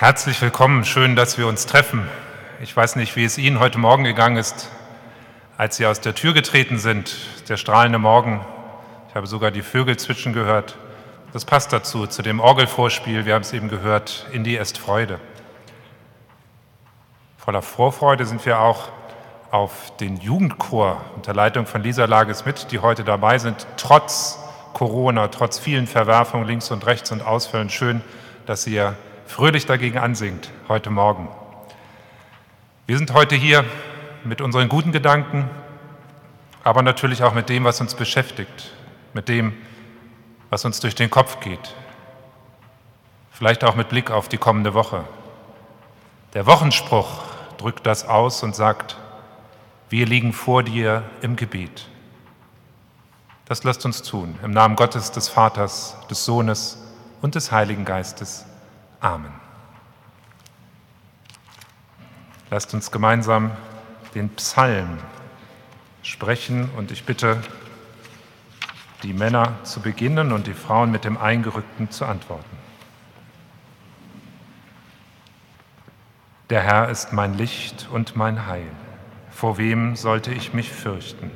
Herzlich willkommen, schön, dass wir uns treffen. Ich weiß nicht, wie es Ihnen heute Morgen gegangen ist, als Sie aus der Tür getreten sind, der strahlende Morgen. Ich habe sogar die Vögel zwitschern gehört. Das passt dazu, zu dem Orgelvorspiel, wir haben es eben gehört, in die ist Freude. Voller Vorfreude sind wir auch auf den Jugendchor unter Leitung von Lisa Lages mit, die heute dabei sind, trotz Corona, trotz vielen Verwerfungen links und rechts und Ausfällen. Schön, dass ihr fröhlich dagegen ansingt heute Morgen. Wir sind heute hier mit unseren guten Gedanken, aber natürlich auch mit dem, was uns beschäftigt, mit dem, was uns durch den Kopf geht. Vielleicht auch mit Blick auf die kommende Woche. Der Wochenspruch drückt das aus und sagt, wir liegen vor dir im Gebet. Das lasst uns tun, im Namen Gottes, des Vaters, des Sohnes und des Heiligen Geistes. Amen. Lasst uns gemeinsam den Psalm sprechen und ich bitte die Männer zu beginnen und die Frauen mit dem Eingerückten zu antworten. Der Herr ist mein Licht und mein Heil. Vor wem sollte ich mich fürchten?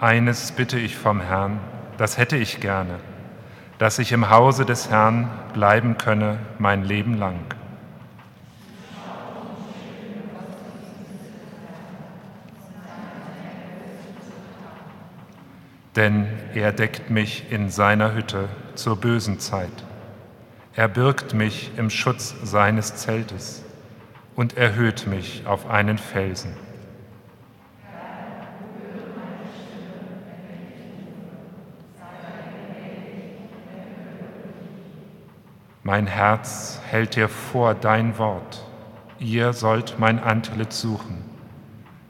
Eines bitte ich vom Herrn, das hätte ich gerne, dass ich im Hause des Herrn bleiben könne mein Leben lang. Denn er deckt mich in seiner Hütte zur bösen Zeit. Er birgt mich im Schutz seines Zeltes und erhöht mich auf einen Felsen. Mein Herz hält dir vor dein Wort. Ihr sollt mein Antlitz suchen.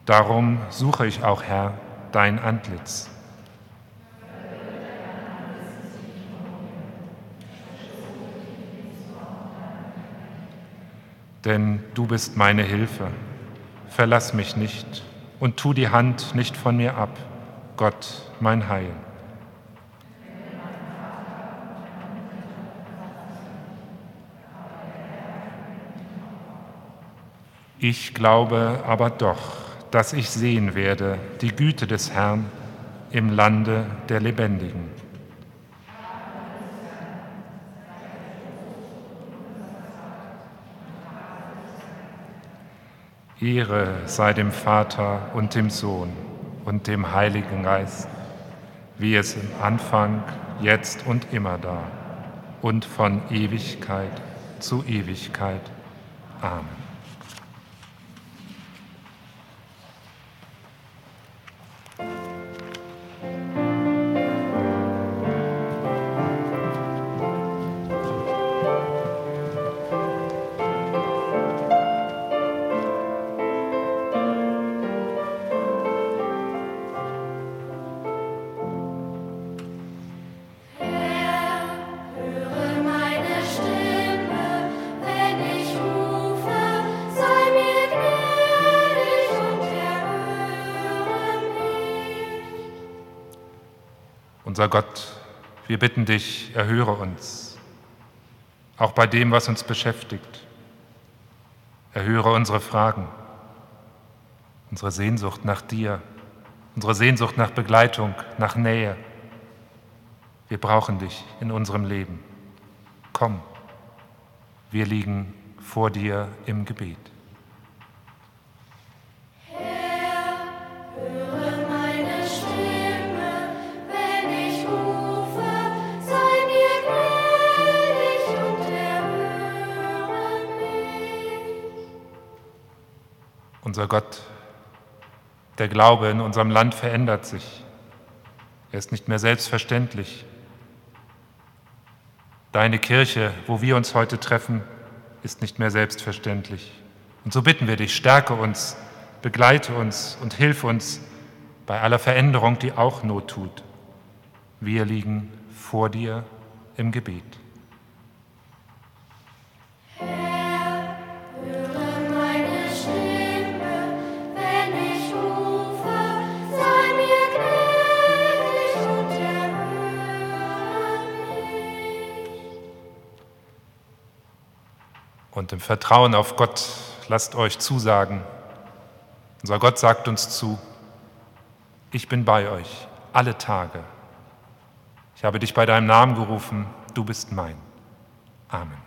Darum suche ich auch, Herr, dein Antlitz. Denn du bist meine Hilfe. Verlass mich nicht und tu die Hand nicht von mir ab, Gott, mein Heil. Ich glaube aber doch, dass ich sehen werde die Güte des Herrn im Lande der Lebendigen. Ehre sei dem Vater und dem Sohn und dem Heiligen Geist, wie es im Anfang, jetzt und immer da und von Ewigkeit zu Ewigkeit. Amen. Unser Gott, wir bitten dich, erhöre uns, auch bei dem, was uns beschäftigt. Erhöre unsere Fragen, unsere Sehnsucht nach dir, unsere Sehnsucht nach Begleitung, nach Nähe. Wir brauchen dich in unserem Leben. Komm, wir liegen vor dir im Gebet. Gott, der Glaube in unserem Land verändert sich. Er ist nicht mehr selbstverständlich. Deine Kirche, wo wir uns heute treffen, ist nicht mehr selbstverständlich. Und so bitten wir dich, stärke uns, begleite uns und hilf uns bei aller Veränderung, die auch Not tut. Wir liegen vor dir im Gebet. Vertrauen auf Gott lasst euch zusagen, unser Gott sagt uns zu, ich bin bei euch alle Tage. Ich habe dich bei deinem Namen gerufen, du bist mein. Amen.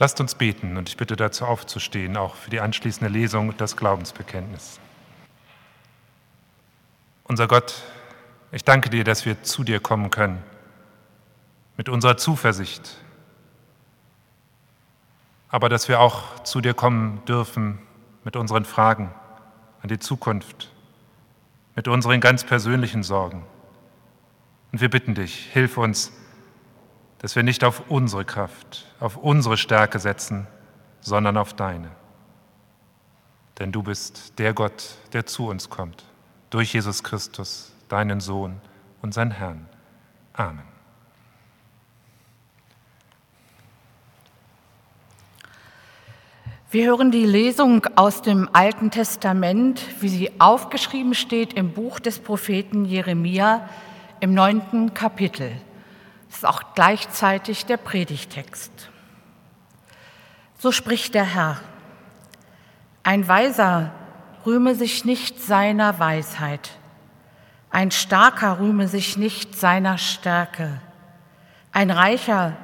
Lasst uns beten und ich bitte dazu aufzustehen, auch für die anschließende Lesung und das Glaubensbekenntnis. Unser Gott, ich danke dir, dass wir zu dir kommen können mit unserer Zuversicht, aber dass wir auch zu dir kommen dürfen mit unseren Fragen an die Zukunft, mit unseren ganz persönlichen Sorgen. Und wir bitten dich, hilf uns, dass wir nicht auf unsere Kraft, auf unsere Stärke setzen, sondern auf deine. Denn du bist der Gott, der zu uns kommt, durch Jesus Christus, deinen Sohn, unseren Herrn. Amen. Wir hören die Lesung aus dem Alten Testament, wie sie aufgeschrieben steht im Buch des Propheten Jeremia im neunten Kapitel. Das ist auch gleichzeitig der Predigtext. So spricht der Herr. Ein Weiser rühme sich nicht seiner Weisheit. Ein Starker rühme sich nicht seiner Stärke. Ein Reicher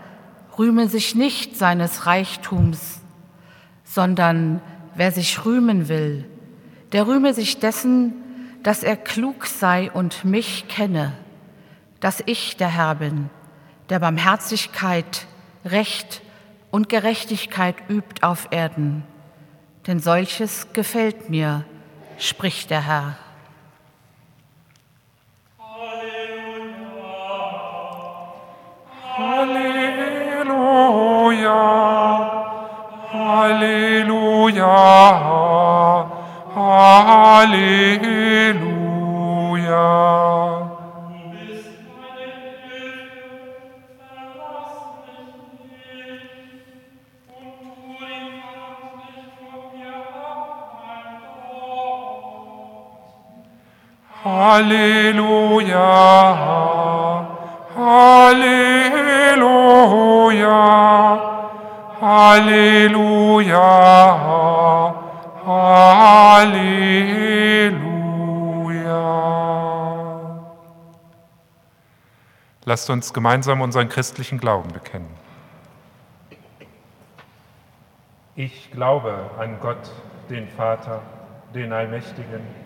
rühme sich nicht seines Reichtums, sondern wer sich rühmen will, der rühme sich dessen, dass er klug sei und mich kenne, dass ich der Herr bin, der Barmherzigkeit, Recht und Gerechtigkeit übt auf Erden. Denn solches gefällt mir, spricht der Herr. Halleluja, Halleluja, Halleluja. Halleluja, Halleluja, Halleluja, Halleluja. Lasst uns gemeinsam unseren christlichen Glauben bekennen. Ich glaube an Gott, den Vater, den Allmächtigen,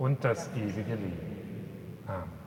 und das ewige Leben. Amen.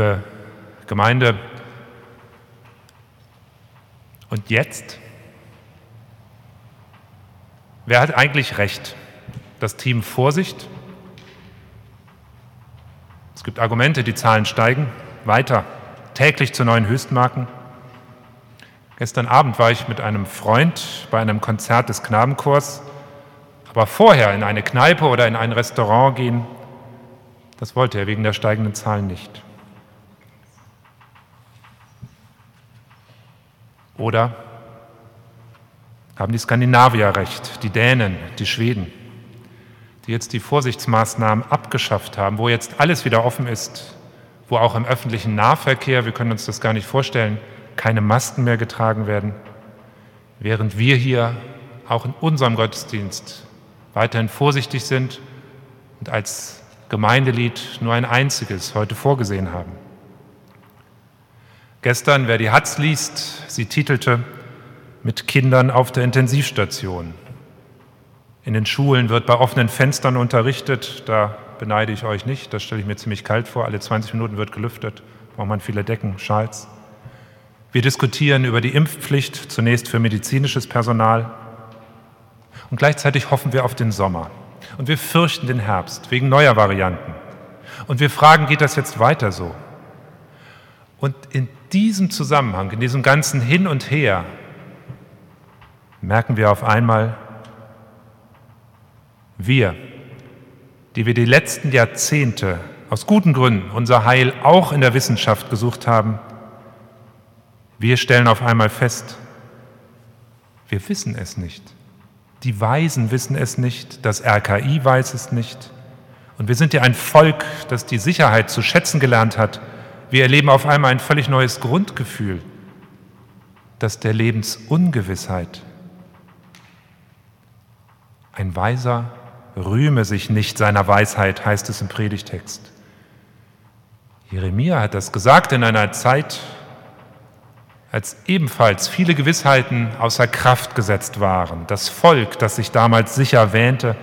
Liebe Gemeinde, und jetzt? Wer hat eigentlich recht? Das Team Vorsicht? Es gibt Argumente, die Zahlen steigen weiter, täglich zu neuen Höchstmarken. Gestern Abend war ich mit einem Freund bei einem Konzert des Knabenchors, aber vorher in eine Kneipe oder in ein Restaurant gehen, das wollte er wegen der steigenden Zahlen nicht. Oder haben die Skandinavier recht, die Dänen, die Schweden, die jetzt die Vorsichtsmaßnahmen abgeschafft haben, wo jetzt alles wieder offen ist, wo auch im öffentlichen Nahverkehr, wir können uns das gar nicht vorstellen, keine Masken mehr getragen werden, während wir hier auch in unserem Gottesdienst weiterhin vorsichtig sind und als Gemeindelied nur ein einziges heute vorgesehen haben. Gestern, wer die Hatz liest, sie titelte mit Kindern auf der Intensivstation. In den Schulen wird bei offenen Fenstern unterrichtet, da beneide ich euch nicht, das stelle ich mir ziemlich kalt vor. Alle 20 Minuten wird gelüftet, braucht man viele Decken, Schals. Wir diskutieren über die Impfpflicht, zunächst für medizinisches Personal. Und gleichzeitig hoffen wir auf den Sommer. Und wir fürchten den Herbst wegen neuer Varianten. Und wir fragen, geht das jetzt weiter so? Und in diesem Zusammenhang, in diesem ganzen Hin und Her, merken wir auf einmal, wir, die wir die letzten Jahrzehnte aus guten Gründen unser Heil auch in der Wissenschaft gesucht haben, wir stellen auf einmal fest, wir wissen es nicht. Die Weisen wissen es nicht, das RKI weiß es nicht. Und wir sind ja ein Volk, das die Sicherheit zu schätzen gelernt hat. Wir erleben auf einmal ein völlig neues Grundgefühl, das der Lebensungewissheit. Ein Weiser rühme sich nicht seiner Weisheit, heißt es im Predigtext. Jeremia hat das gesagt in einer Zeit, als ebenfalls viele Gewissheiten außer Kraft gesetzt waren. Das Volk, das sich damals sicher wähnte,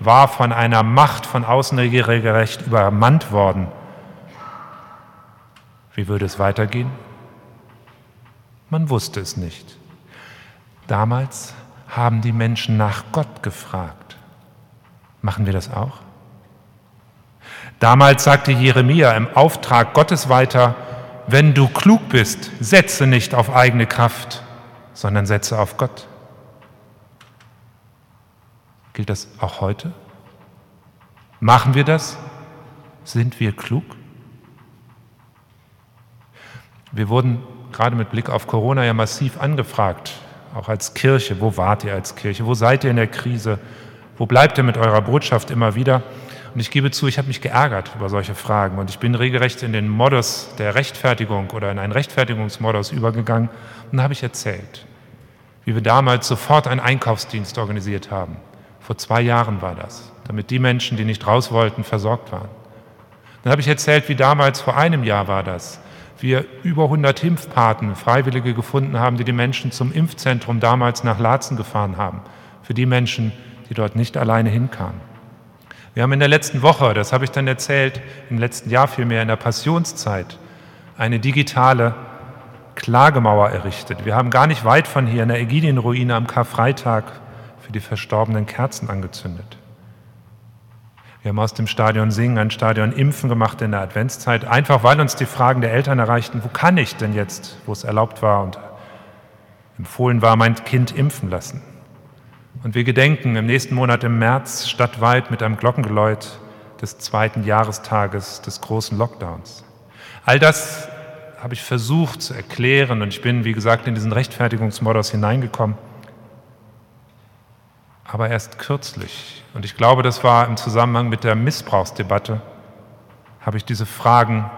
war von einer Macht von außen regelrecht übermannt worden. Wie würde es weitergehen? Man wusste es nicht. Damals haben die Menschen nach Gott gefragt. Machen wir das auch? Damals sagte Jeremia im Auftrag Gottes weiter, wenn du klug bist, setze nicht auf eigene Kraft, sondern setze auf Gott. Gilt das auch heute? Machen wir das? Sind wir klug? Wir wurden gerade mit Blick auf Corona ja massiv angefragt, auch als Kirche. Wo wart ihr als Kirche? Wo seid ihr in der Krise? Wo bleibt ihr mit eurer Botschaft immer wieder? Und ich gebe zu, ich habe mich geärgert über solche Fragen und ich bin regelrecht in den Modus der Rechtfertigung oder in einen Rechtfertigungsmodus übergegangen und habe ich erzählt, wie wir damals sofort einen Einkaufsdienst organisiert haben. Vor zwei Jahren war das, damit die Menschen, die nicht raus wollten, versorgt waren. Dann habe ich erzählt, wie damals vor einem Jahr war das, wir über 100 Impfpaten, Freiwillige gefunden haben, die die Menschen zum Impfzentrum damals nach Laatzen gefahren haben. Für die Menschen, die dort nicht alleine hinkamen. Wir haben in der letzten Woche, das habe ich dann erzählt, im letzten Jahr vielmehr in der Passionszeit, eine digitale Klagemauer errichtet. Wir haben gar nicht weit von hier in der Ägidienruine am Karfreitag für die Verstorbenen Kerzen angezündet. Wir haben aus dem Stadion Singen ein Stadion Impfen gemacht in der Adventszeit, einfach weil uns die Fragen der Eltern erreichten, wo kann ich denn jetzt, wo es erlaubt war und empfohlen war, mein Kind impfen lassen. Und wir gedenken im nächsten Monat im März stadtweit mit einem Glockengeläut des zweiten Jahrestages des großen Lockdowns. All das habe ich versucht zu erklären und ich bin, wie gesagt, in diesen Rechtfertigungsmodus hineingekommen. Aber erst kürzlich, und ich glaube, das war im Zusammenhang mit der Missbrauchsdebatte, habe ich diese Fragen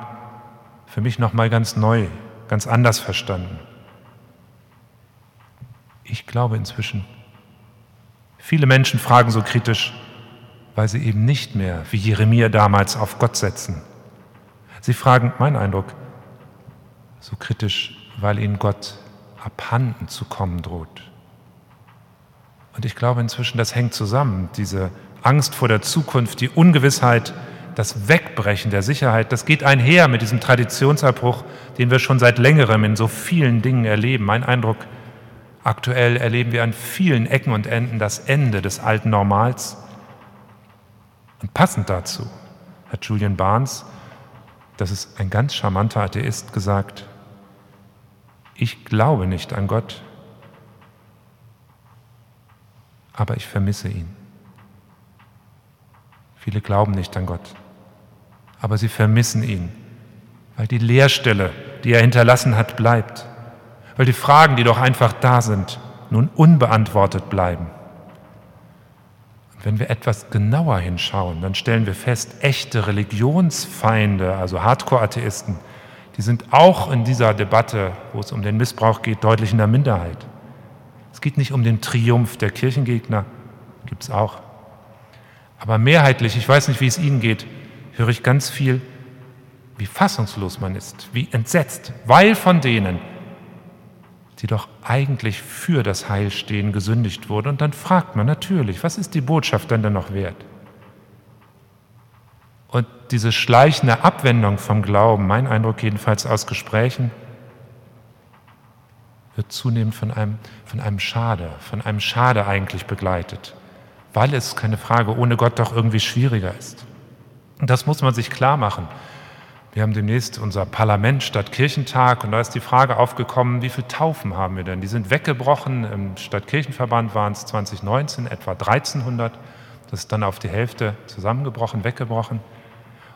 für mich nochmal ganz neu, ganz anders verstanden. Ich glaube inzwischen, Viele Menschen fragen so kritisch, weil sie eben nicht mehr wie Jeremia damals auf Gott setzen. Sie fragen, mein Eindruck, so kritisch, weil ihnen Gott abhanden zu kommen droht. Und ich glaube inzwischen, das hängt zusammen, diese Angst vor der Zukunft, die Ungewissheit, das Wegbrechen der Sicherheit, das geht einher mit diesem Traditionsabbruch, den wir schon seit längerem in so vielen Dingen erleben. Mein Eindruck, aktuell erleben wir an vielen Ecken und Enden das Ende des alten Normals. Und passend dazu hat Julian Barnes, das ist ein ganz charmanter Atheist, gesagt, ich glaube nicht an Gott, aber ich vermisse ihn. Viele glauben nicht an Gott, aber sie vermissen ihn, weil die Leerstelle, die er hinterlassen hat, bleibt, weil die Fragen, die doch einfach da sind, nun unbeantwortet bleiben. Und wenn wir etwas genauer hinschauen, dann stellen wir fest, echte Religionsfeinde, also Hardcore-Atheisten, die sind auch in dieser Debatte, wo es um den Missbrauch geht, deutlich in der Minderheit. Es geht nicht um den Triumph der Kirchengegner, gibt es auch. Aber mehrheitlich, ich weiß nicht, wie es Ihnen geht, höre ich ganz viel, wie fassungslos man ist, wie entsetzt, weil von denen, die doch eigentlich für das Heil stehen, gesündigt wurde. Und dann fragt man natürlich, was ist die Botschaft denn dann noch wert? Und diese schleichende Abwendung vom Glauben, mein Eindruck jedenfalls aus Gesprächen, wird zunehmend von einem, von einem Schade, von einem Schade eigentlich begleitet, weil es, keine Frage, ohne Gott doch irgendwie schwieriger ist. Und das muss man sich klar machen. Wir haben demnächst unser Parlament statt Kirchentag und da ist die Frage aufgekommen, wie viele Taufen haben wir denn? Die sind weggebrochen. Im Stadtkirchenverband waren es 2019 etwa 1300. Das ist dann auf die Hälfte zusammengebrochen, weggebrochen.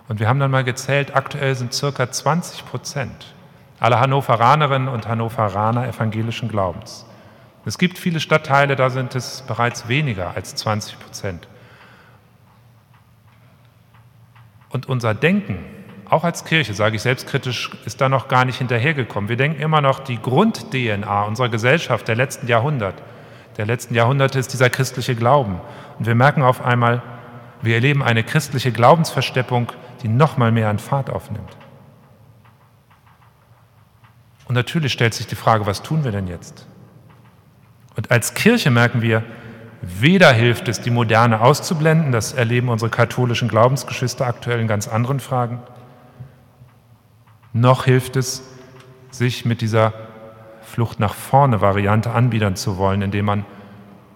Und wir haben dann mal gezählt, aktuell sind circa 20 Prozent aller Hannoveranerinnen und Hannoveraner evangelischen Glaubens. Es gibt viele Stadtteile, da sind es bereits weniger als 20 Prozent. Und unser Denken, auch als Kirche, sage ich selbstkritisch, ist da noch gar nicht hinterhergekommen. Wir denken immer noch, die Grund-DNA unserer Gesellschaft der letzten Jahrhunderte, der letzten Jahrhunderte ist dieser christliche Glauben. Und wir merken auf einmal, wir erleben eine christliche Glaubensversteppung, die noch mal mehr an Fahrt aufnimmt. Und natürlich stellt sich die Frage, was tun wir denn jetzt? Und als Kirche merken wir, weder hilft es, die Moderne auszublenden, das erleben unsere katholischen Glaubensgeschwister aktuell in ganz anderen Fragen, noch hilft es, sich mit dieser Flucht nach vorne Variante anbiedern zu wollen, indem man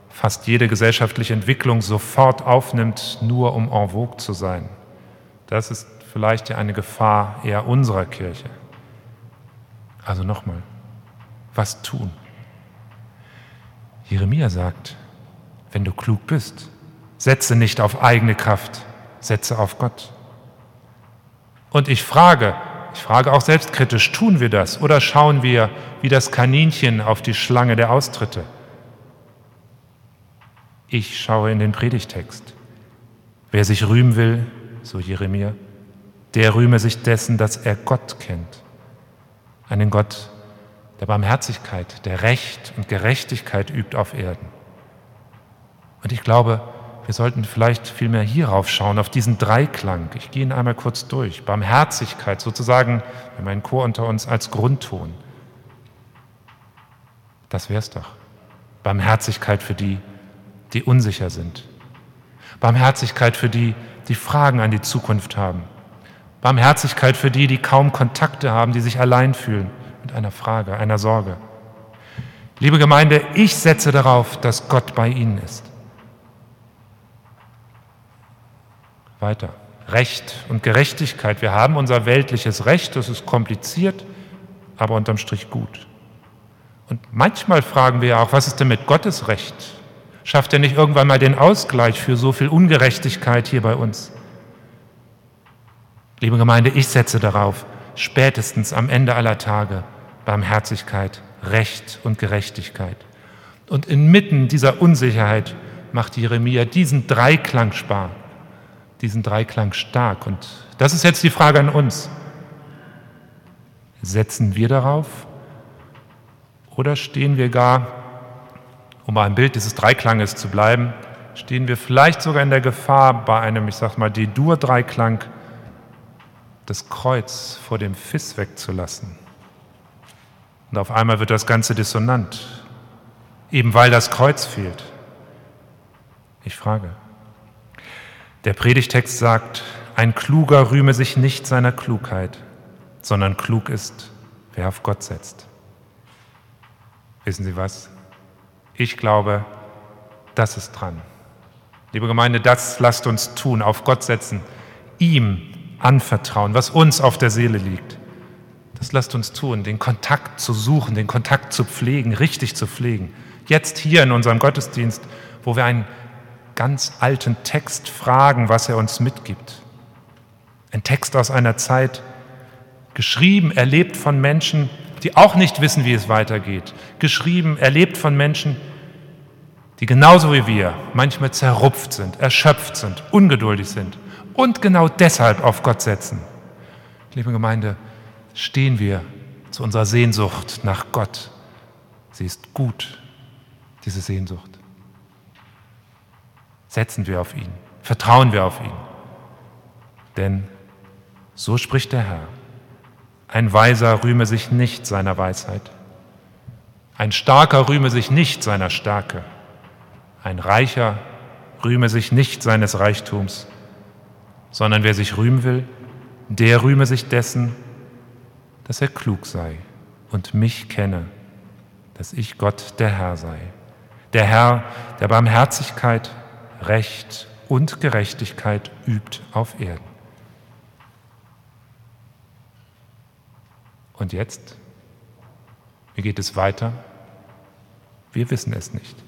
fast jede gesellschaftliche Entwicklung sofort aufnimmt, nur um en vogue zu sein. Das ist vielleicht ja eine Gefahr eher unserer Kirche. Also nochmal, was tun? Jeremia sagt, wenn du klug bist, setze nicht auf eigene Kraft, setze auf Gott. Und ich frage, ich frage auch selbstkritisch, tun wir das oder schauen wir wie das Kaninchen auf die Schlange der Austritte? Ich schaue in den Predigtext. Wer sich rühmen will, so Jeremia, der rühme sich dessen, dass er Gott kennt. Einen Gott, der Barmherzigkeit, der Recht und Gerechtigkeit übt auf Erden. Und ich glaube, wir sollten vielleicht vielmehr hierauf schauen, auf diesen Dreiklang. Ich gehe ihn einmal kurz durch. Barmherzigkeit, sozusagen, wir meinen Chor unter uns, als Grundton. Das wär's doch. Barmherzigkeit für die, die unsicher sind. Barmherzigkeit für die, die Fragen an die Zukunft haben. Barmherzigkeit für die, die kaum Kontakte haben, die sich allein fühlen mit einer Frage, einer Sorge. Liebe Gemeinde, ich setze darauf, dass Gott bei Ihnen ist. Weiter. Recht und Gerechtigkeit. Wir haben unser weltliches Recht, das ist kompliziert, aber unterm Strich gut. Und manchmal fragen wir auch, was ist denn mit Gottes Recht? Schafft er nicht irgendwann mal den Ausgleich für so viel Ungerechtigkeit hier bei uns? Liebe Gemeinde, ich setze darauf, spätestens am Ende aller Tage Barmherzigkeit, Recht und Gerechtigkeit. Und inmitten dieser Unsicherheit macht Jeremia diesen Dreiklang sparen diesen Dreiklang stark. Und das ist jetzt die Frage an uns. Setzen wir darauf oder stehen wir gar, um ein Bild dieses Dreiklanges zu bleiben, stehen wir vielleicht sogar in der Gefahr, bei einem, ich sag mal, D-Dur-Dreiklang das Kreuz vor dem Fiss wegzulassen. Und auf einmal wird das Ganze dissonant, eben weil das Kreuz fehlt. Ich frage, der Predigtext sagt, ein Kluger rühme sich nicht seiner Klugheit, sondern klug ist, wer auf Gott setzt. Wissen Sie was? Ich glaube, das ist dran. Liebe Gemeinde, das lasst uns tun, auf Gott setzen, ihm anvertrauen, was uns auf der Seele liegt. Das lasst uns tun, den Kontakt zu suchen, den Kontakt zu pflegen, richtig zu pflegen. Jetzt hier in unserem Gottesdienst, wo wir einen ganz alten Text fragen, was er uns mitgibt. Ein Text aus einer Zeit, geschrieben, erlebt von Menschen, die auch nicht wissen, wie es weitergeht. Geschrieben, erlebt von Menschen, die genauso wie wir manchmal zerrupft sind, erschöpft sind, ungeduldig sind und genau deshalb auf Gott setzen. Liebe Gemeinde, stehen wir zu unserer Sehnsucht nach Gott. Sie ist gut, diese Sehnsucht. Setzen wir auf ihn, vertrauen wir auf ihn. Denn so spricht der Herr. Ein Weiser rühme sich nicht seiner Weisheit. Ein Starker rühme sich nicht seiner Stärke. Ein Reicher rühme sich nicht seines Reichtums, sondern wer sich rühmen will, der rühme sich dessen, dass er klug sei und mich kenne, dass ich Gott der Herr sei. Der Herr, der Barmherzigkeit, Recht und Gerechtigkeit übt auf Erden. Und jetzt? Wie geht es weiter? Wir wissen es nicht.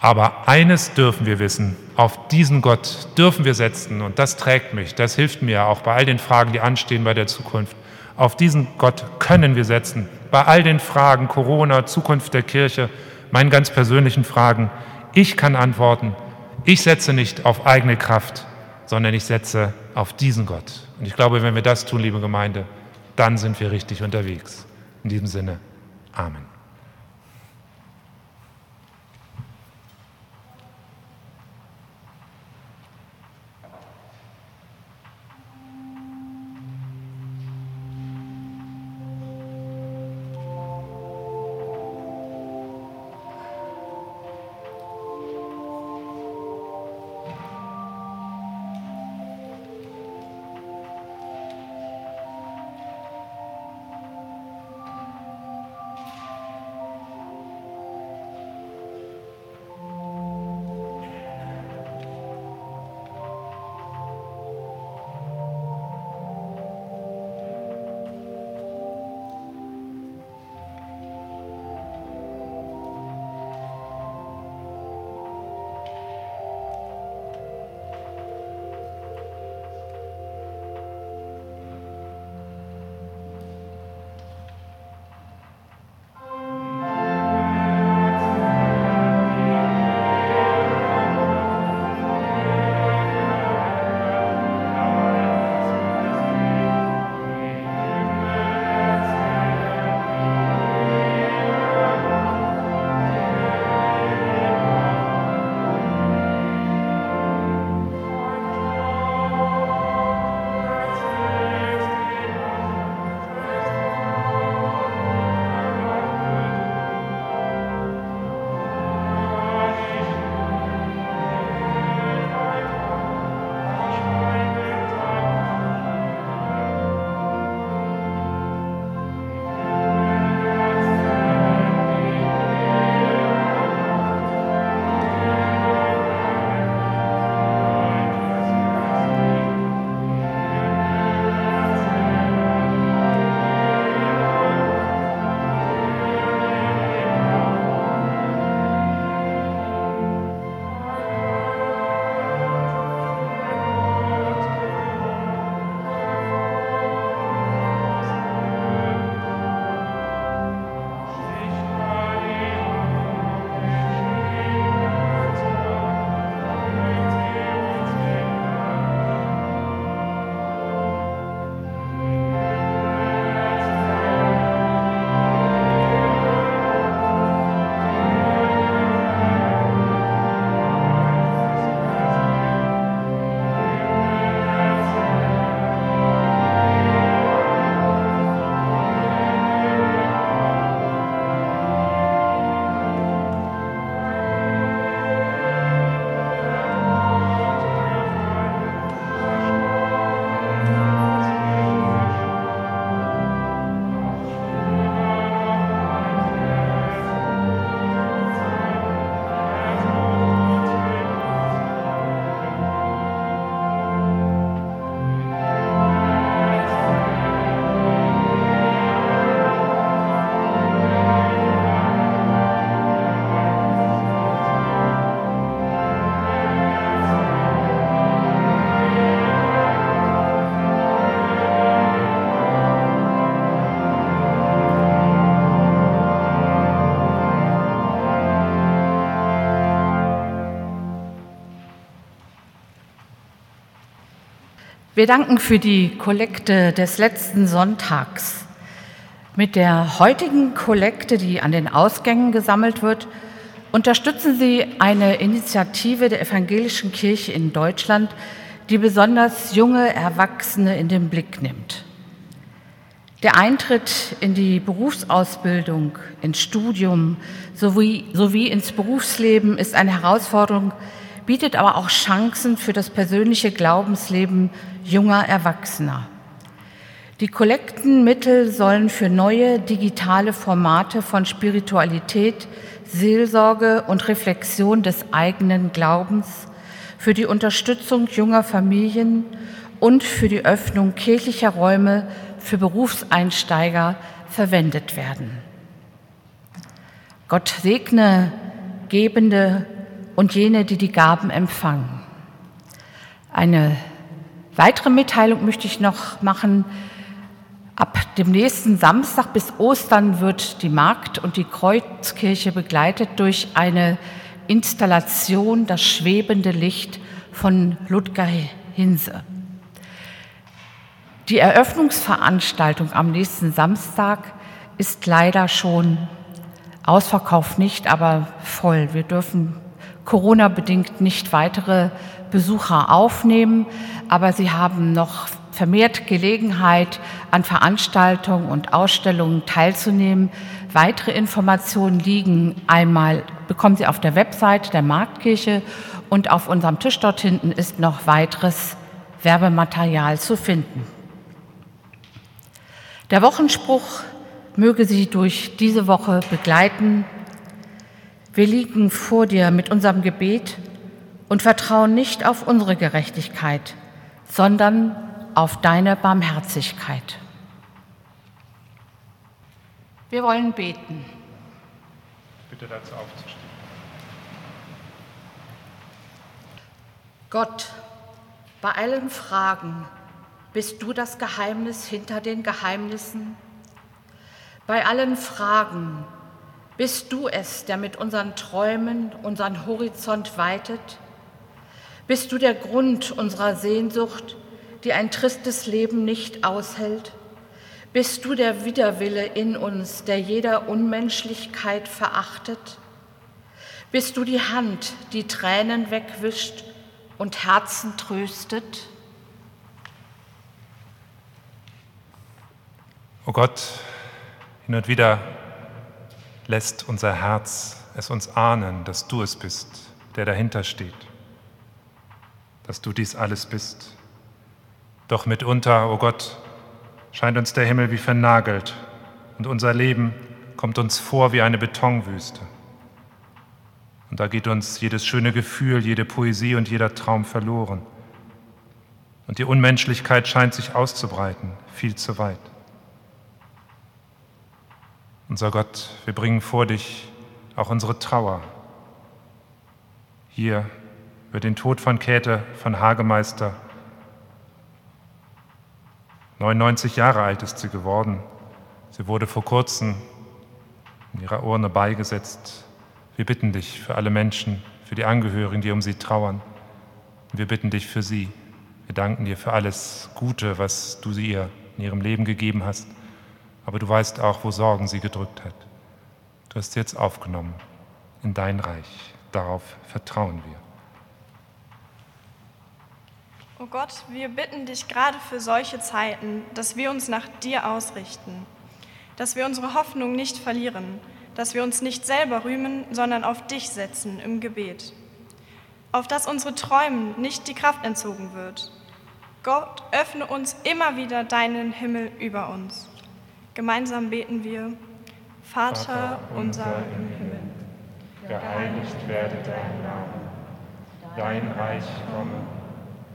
Aber eines dürfen wir wissen, auf diesen Gott dürfen wir setzen und das trägt mich, das hilft mir auch bei all den Fragen, die anstehen bei der Zukunft. Auf diesen Gott können wir setzen, bei all den Fragen Corona, Zukunft der Kirche, meinen ganz persönlichen Fragen. Ich kann antworten, ich setze nicht auf eigene Kraft, sondern ich setze auf diesen Gott. Und ich glaube, wenn wir das tun, liebe Gemeinde, dann sind wir richtig unterwegs. In diesem Sinne, Amen. Wir danken für die Kollekte des letzten Sonntags. Mit der heutigen Kollekte, die an den Ausgängen gesammelt wird, unterstützen Sie eine Initiative der Evangelischen Kirche in Deutschland, die besonders junge Erwachsene in den Blick nimmt. Der Eintritt in die Berufsausbildung, ins Studium sowie, sowie ins Berufsleben ist eine Herausforderung, bietet aber auch Chancen für das persönliche Glaubensleben junger Erwachsener. Die Kollektenmittel sollen für neue digitale Formate von Spiritualität, Seelsorge und Reflexion des eigenen Glaubens, für die Unterstützung junger Familien und für die Öffnung kirchlicher Räume für Berufseinsteiger verwendet werden. Gott segne Gebende und jene, die die Gaben empfangen. Eine weitere Mitteilung möchte ich noch machen. Ab dem nächsten Samstag bis Ostern wird die Markt- und die Kreuzkirche begleitet durch eine Installation Das schwebende Licht von Ludger Hinse. Die Eröffnungsveranstaltung am nächsten Samstag ist leider schon ausverkauft nicht, aber voll. Wir dürfen Corona-bedingt nicht weitere Besucher aufnehmen, aber sie haben noch vermehrt Gelegenheit, an Veranstaltungen und Ausstellungen teilzunehmen. Weitere Informationen liegen einmal, bekommen Sie auf der Website der Marktkirche und auf unserem Tisch dort hinten ist noch weiteres Werbematerial zu finden. Der Wochenspruch möge Sie durch diese Woche begleiten. Wir liegen vor dir mit unserem Gebet und vertrauen nicht auf unsere Gerechtigkeit, sondern auf deine Barmherzigkeit. Wir wollen beten. Bitte dazu aufzustehen. Gott, bei allen Fragen bist du das Geheimnis hinter den Geheimnissen. Bei allen Fragen bist du es, der mit unseren Träumen unseren Horizont weitet? Bist du der Grund unserer Sehnsucht, die ein tristes Leben nicht aushält? Bist du der Widerwille in uns, der jeder Unmenschlichkeit verachtet? Bist du die Hand, die Tränen wegwischt und Herzen tröstet? O oh Gott, hin und wieder lässt unser Herz es uns ahnen, dass du es bist, der dahinter steht, dass du dies alles bist. Doch mitunter, o oh Gott, scheint uns der Himmel wie vernagelt und unser Leben kommt uns vor wie eine Betonwüste. Und da geht uns jedes schöne Gefühl, jede Poesie und jeder Traum verloren. Und die Unmenschlichkeit scheint sich auszubreiten, viel zu weit. Unser Gott, wir bringen vor dich auch unsere Trauer. Hier über den Tod von Käthe von Hagemeister. 99 Jahre alt ist sie geworden. Sie wurde vor kurzem in ihrer Urne beigesetzt. Wir bitten dich für alle Menschen, für die Angehörigen, die um sie trauern. Wir bitten dich für sie. Wir danken dir für alles Gute, was du sie ihr in ihrem Leben gegeben hast aber du weißt auch, wo Sorgen sie gedrückt hat. Du hast sie jetzt aufgenommen in dein Reich. Darauf vertrauen wir. O oh Gott, wir bitten dich gerade für solche Zeiten, dass wir uns nach dir ausrichten, dass wir unsere Hoffnung nicht verlieren, dass wir uns nicht selber rühmen, sondern auf dich setzen im Gebet, auf dass unsere Träumen nicht die Kraft entzogen wird. Gott, öffne uns immer wieder deinen Himmel über uns. Gemeinsam beten wir, Vater, Vater unser im Himmel, geheiligt werde dein Name, dein Reich komme,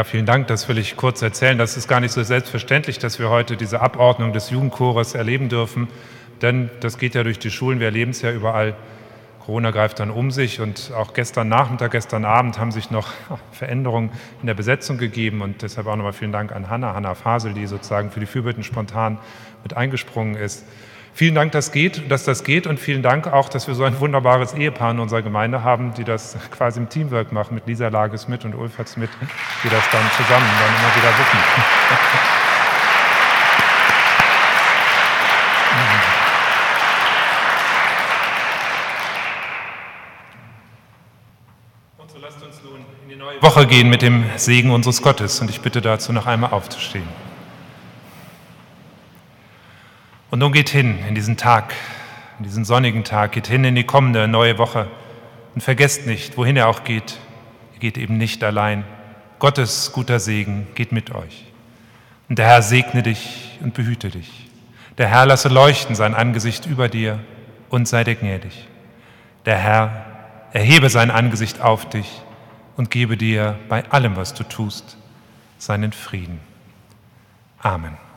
Ja, vielen Dank. Das will ich kurz erzählen. Das ist gar nicht so selbstverständlich, dass wir heute diese Abordnung des Jugendchores erleben dürfen. Denn das geht ja durch die Schulen. Wir erleben es ja überall. Corona greift dann um sich und auch gestern Nachmittag, gestern Abend haben sich noch Veränderungen in der Besetzung gegeben und deshalb auch nochmal vielen Dank an Hanna, Hanna Fasel, die sozusagen für die Fürbitten spontan mit eingesprungen ist. Vielen Dank, dass, geht, dass das geht und vielen Dank auch, dass wir so ein wunderbares Ehepaar in unserer Gemeinde haben, die das quasi im Teamwork machen, mit Lisa Lages mit und Ulfert mit, die das dann zusammen dann immer wieder wuppen. Und so lasst uns nun in die neue Woche gehen mit dem Segen unseres Gottes und ich bitte dazu noch einmal aufzustehen. Und nun geht hin in diesen Tag, in diesen sonnigen Tag, geht hin in die kommende neue Woche und vergesst nicht, wohin er auch geht, ihr geht eben nicht allein. Gottes guter Segen geht mit euch. Und der Herr segne dich und behüte dich. Der Herr lasse leuchten sein Angesicht über dir und sei dir gnädig. Der Herr erhebe sein Angesicht auf dich und gebe dir bei allem, was du tust, seinen Frieden. Amen.